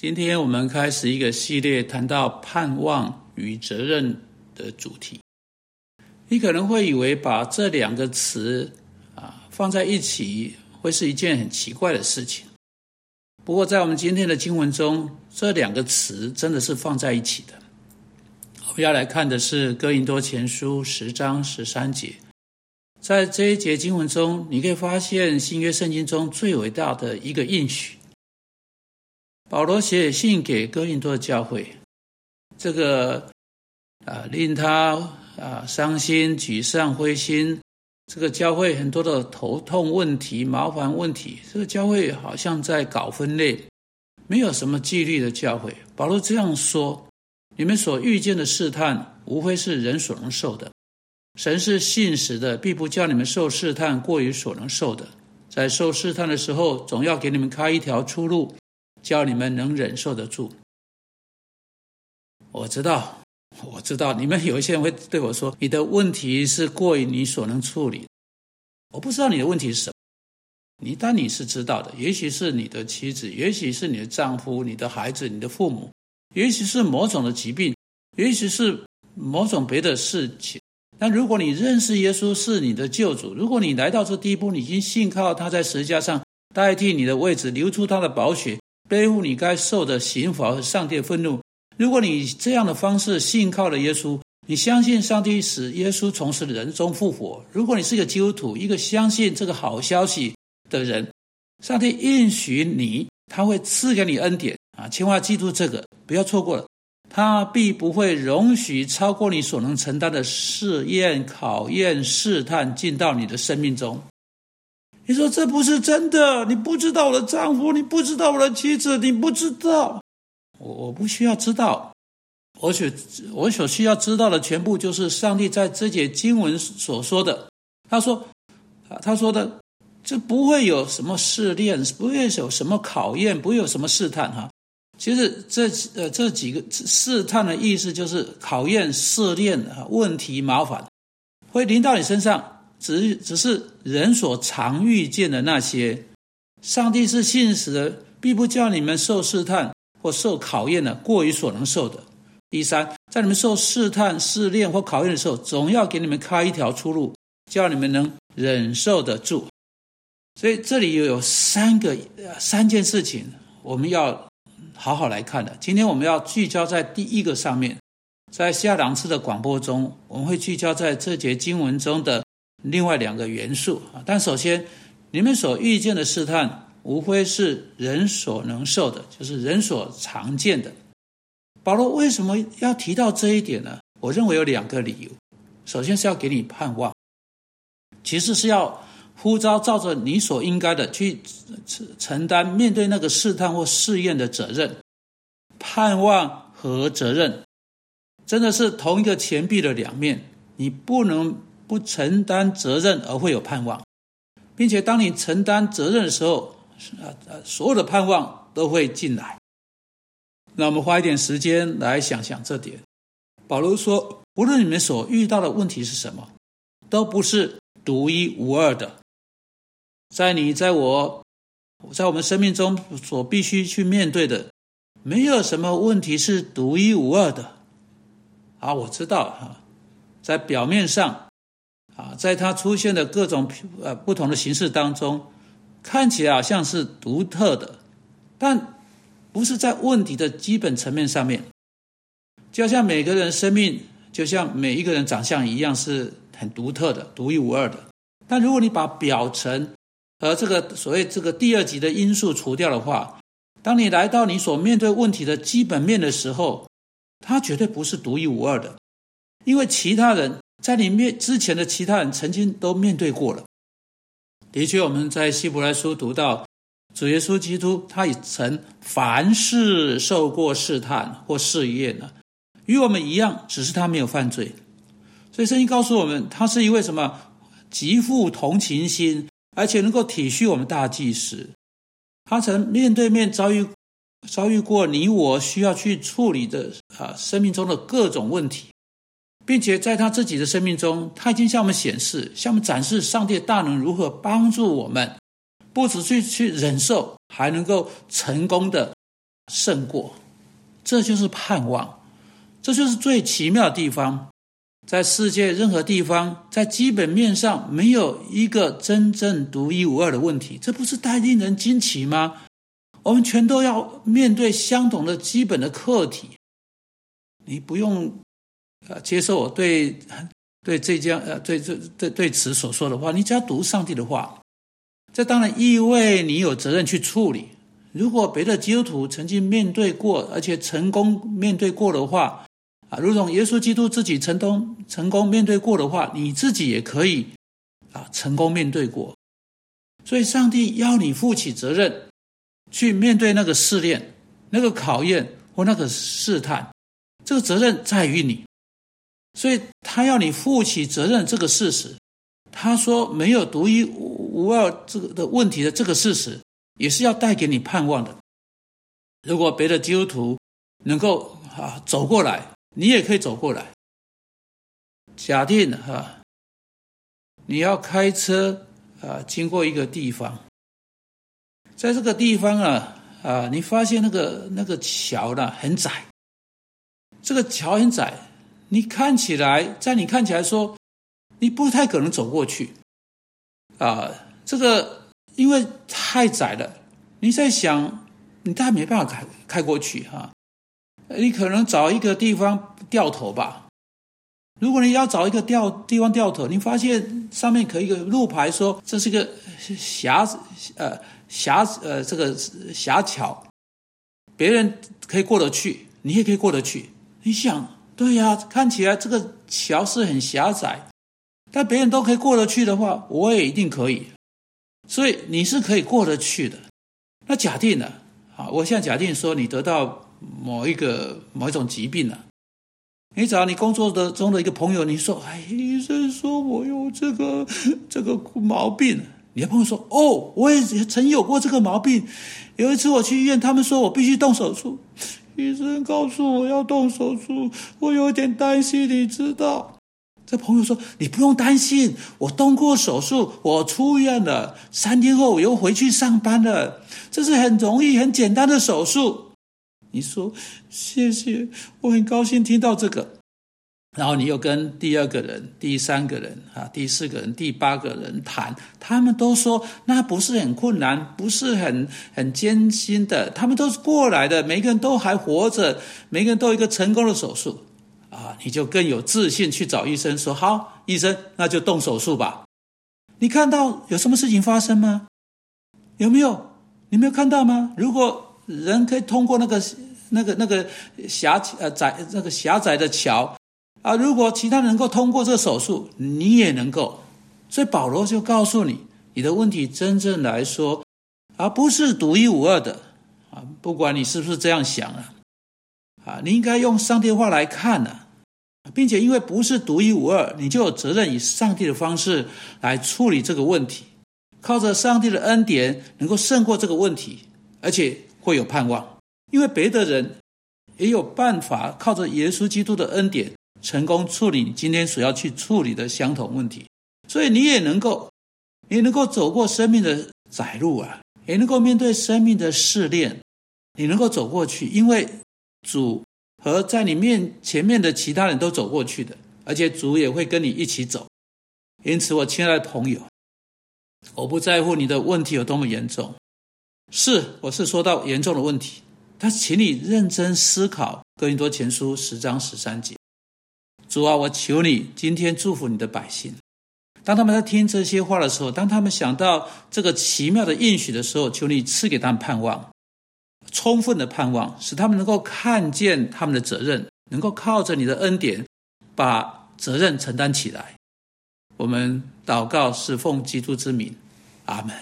今天我们开始一个系列，谈到盼望与责任的主题。你可能会以为把这两个词啊放在一起，会是一件很奇怪的事情。不过，在我们今天的经文中，这两个词真的是放在一起的。我们要来看的是《哥林多前书》十章十三节。在这一节经文中，你可以发现新约圣经中最伟大的一个应许。保罗写信给哥林多的教会，这个啊令他啊伤心、沮丧、灰心。这个教会很多的头痛问题、麻烦问题。这个教会好像在搞分类，没有什么纪律的教会。保罗这样说：你们所遇见的试探，无非是人所能受的。神是信实的，必不叫你们受试探过于所能受的。在受试探的时候，总要给你们开一条出路。叫你们能忍受得住。我知道，我知道，你们有一些人会对我说：“你的问题是过于你所能处理。”我不知道你的问题是什么，你但你是知道的。也许是你的妻子，也许是你的丈夫、你的孩子、你的父母，也许是某种的疾病，也许是某种别的事情。但如果你认识耶稣是你的救主，如果你来到这地步，你已经信靠他在十字架上代替你的位置，流出他的宝血。背负你该受的刑罚和上帝的愤怒。如果你以这样的方式信靠了耶稣，你相信上帝使耶稣从死人中复活。如果你是一个基督徒，一个相信这个好消息的人，上帝应许你，他会赐给你恩典啊！千万记住这个，不要错过了。他必不会容许超过你所能承担的试验、考验、试探进到你的生命中。你说这不是真的？你不知道我的丈夫，你不知道我的妻子，你不知道。我我不需要知道，我所我所需要知道的全部就是上帝在这节经文所说的。他说，啊，他说的，这不会有什么试炼，不会有什么考验，不会有什么试探。哈，其实这呃这几个试探的意思就是考验、试炼啊，问题、麻烦会临到你身上。只只是人所常遇见的那些，上帝是信实的，必不叫你们受试探或受考验的过于所能受的。第三，在你们受试探、试炼或考验的时候，总要给你们开一条出路，叫你们能忍受得住。所以这里又有三个三件事情，我们要好好来看的。今天我们要聚焦在第一个上面，在下两次的广播中，我们会聚焦在这节经文中的。另外两个元素啊，但首先，你们所遇见的试探，无非是人所能受的，就是人所常见的。保罗为什么要提到这一点呢？我认为有两个理由。首先是要给你盼望，其次是要呼召照着你所应该的去承担面对那个试探或试验的责任。盼望和责任真的是同一个钱币的两面，你不能。不承担责任而会有盼望，并且当你承担责任的时候，啊啊，所有的盼望都会进来。那我们花一点时间来想想这点。保罗说：“无论你们所遇到的问题是什么，都不是独一无二的。在你在我，在我们生命中所必须去面对的，没有什么问题是独一无二的。”啊，我知道哈，在表面上。啊，在它出现的各种呃不同的形式当中，看起来好像是独特的，但不是在问题的基本层面上面。就像每个人生命，就像每一个人长相一样，是很独特的、独一无二的。但如果你把表层和这个所谓这个第二级的因素除掉的话，当你来到你所面对问题的基本面的时候，它绝对不是独一无二的，因为其他人。在你面之前的其他人曾经都面对过了。的确，我们在希伯来书读到主耶稣基督，他也曾凡事受过试探或试验呢，与我们一样，只是他没有犯罪。所以圣经告诉我们，他是一位什么极富同情心，而且能够体恤我们大祭司。他曾面对面遭遇遭遇过你我需要去处理的啊生命中的各种问题。并且在他自己的生命中，他已经向我们显示、向我们展示上帝的大能如何帮助我们，不止去去忍受，还能够成功的胜过。这就是盼望，这就是最奇妙的地方。在世界任何地方，在基本面上没有一个真正独一无二的问题，这不是太令人惊奇吗？我们全都要面对相同的基本的课题。你不用呃接受我对对这件呃对这对对此所说的话，你只要读上帝的话。这当然意味你有责任去处理。如果别的基督徒曾经面对过，而且成功面对过的话，啊，如同耶稣基督自己成功成功面对过的话，你自己也可以啊成功面对过。所以，上帝要你负起责任，去面对那个试炼、那个考验或那个试探，这个责任在于你。所以他要你负起责任这个事实。他说没有独一无二这个的问题的这个事实。也是要带给你盼望的。如果别的基督徒能够啊走过来，你也可以走过来。假定哈，你要开车啊经过一个地方，在这个地方啊啊，你发现那个那个桥呢很窄，这个桥很窄，你看起来在你看起来说，你不太可能走过去啊，这个。因为太窄了，你在想，你大概没办法开开过去哈。你可能找一个地方掉头吧。如果你要找一个掉地方掉头，你发现上面可以一个路牌说这是个狭呃狭呃这个狭桥，别人可以过得去，你也可以过得去。你想，对呀，看起来这个桥是很狭窄，但别人都可以过得去的话，我也一定可以。所以你是可以过得去的。那假定呢？啊，我现在假定说你得到某一个某一种疾病了，你找你工作的中的一个朋友，你说：“哎，医生说我有这个这个毛病。”你的朋友说：“哦，我也曾有过这个毛病。有一次我去医院，他们说我必须动手术。医生告诉我要动手术，我有点担心，你知道。”这朋友说：“你不用担心，我动过手术，我出院了。三天后我又回去上班了。这是很容易、很简单的手术。”你说：“谢谢，我很高兴听到这个。”然后你又跟第二个人、第三个人、啊，第四个人、第八个人谈，他们都说那不是很困难，不是很很艰辛的，他们都是过来的，每个人都还活着，每个人都有一个成功的手术。啊，你就更有自信去找医生说好，医生那就动手术吧。你看到有什么事情发生吗？有没有？你没有看到吗？如果人可以通过那个那个那个狭呃窄那个狭窄的桥啊，如果其他人能够通过这个手术，你也能够。所以保罗就告诉你，你的问题真正来说，而不是独一无二的啊，不管你是不是这样想啊。啊，你应该用上帝的话来看呢，并且因为不是独一无二，你就有责任以上帝的方式来处理这个问题，靠着上帝的恩典能够胜过这个问题，而且会有盼望，因为别的人也有办法靠着耶稣基督的恩典成功处理你今天所要去处理的相同问题，所以你也能够，也能够走过生命的窄路啊，也能够面对生命的试炼，你能够走过去，因为。主和在你面前面的其他人都走过去的，而且主也会跟你一起走。因此，我亲爱的朋友，我不在乎你的问题有多么严重，是我是说到严重的问题，但请你认真思考《哥林多前书》十章十三节。主啊，我求你今天祝福你的百姓，当他们在听这些话的时候，当他们想到这个奇妙的应许的时候，求你赐给他们盼望。充分的盼望，使他们能够看见他们的责任，能够靠着你的恩典把责任承担起来。我们祷告，是奉基督之名，阿门。